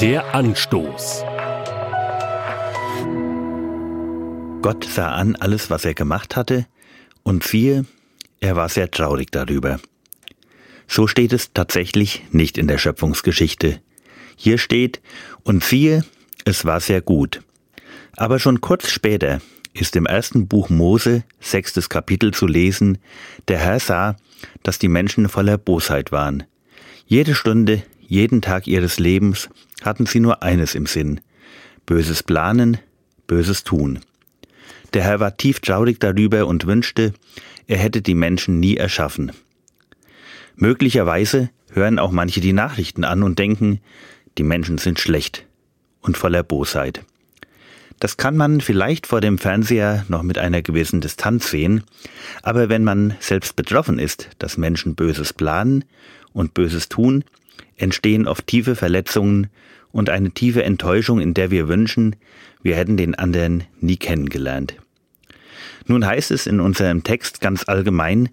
Der Anstoß. Gott sah an alles, was er gemacht hatte, und siehe, er war sehr traurig darüber. So steht es tatsächlich nicht in der Schöpfungsgeschichte. Hier steht, und siehe, es war sehr gut. Aber schon kurz später ist im ersten Buch Mose, sechstes Kapitel zu lesen, der Herr sah, dass die Menschen voller Bosheit waren. Jede Stunde, jeden Tag ihres Lebens hatten sie nur eines im Sinn. Böses Planen, Böses Tun. Der Herr war tief traurig darüber und wünschte, er hätte die Menschen nie erschaffen. Möglicherweise hören auch manche die Nachrichten an und denken, die Menschen sind schlecht und voller Bosheit. Das kann man vielleicht vor dem Fernseher noch mit einer gewissen Distanz sehen, aber wenn man selbst betroffen ist, dass Menschen Böses planen und Böses tun, entstehen oft tiefe Verletzungen und eine tiefe Enttäuschung, in der wir wünschen, wir hätten den anderen nie kennengelernt. Nun heißt es in unserem Text ganz allgemein,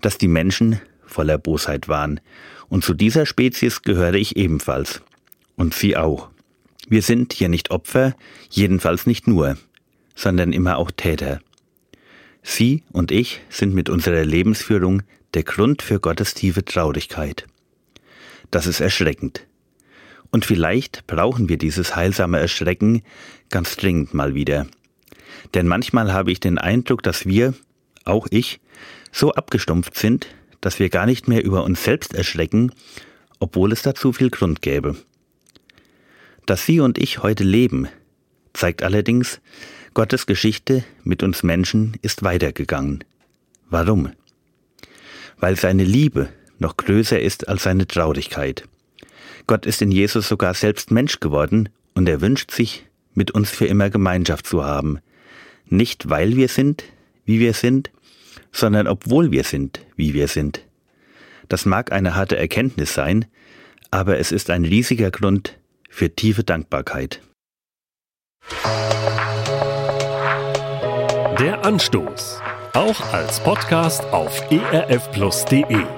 dass die Menschen voller Bosheit waren, und zu dieser Spezies gehöre ich ebenfalls. Und sie auch. Wir sind hier nicht Opfer, jedenfalls nicht nur, sondern immer auch Täter. Sie und ich sind mit unserer Lebensführung der Grund für Gottes tiefe Traurigkeit. Das ist erschreckend. Und vielleicht brauchen wir dieses heilsame Erschrecken ganz dringend mal wieder. Denn manchmal habe ich den Eindruck, dass wir, auch ich, so abgestumpft sind, dass wir gar nicht mehr über uns selbst erschrecken, obwohl es dazu viel Grund gäbe. Dass Sie und ich heute leben, zeigt allerdings, Gottes Geschichte mit uns Menschen ist weitergegangen. Warum? Weil seine Liebe noch größer ist als seine Traurigkeit. Gott ist in Jesus sogar selbst Mensch geworden und er wünscht sich, mit uns für immer Gemeinschaft zu haben. Nicht weil wir sind, wie wir sind, sondern obwohl wir sind, wie wir sind. Das mag eine harte Erkenntnis sein, aber es ist ein riesiger Grund für tiefe Dankbarkeit. Der Anstoß. Auch als Podcast auf erfplus.de.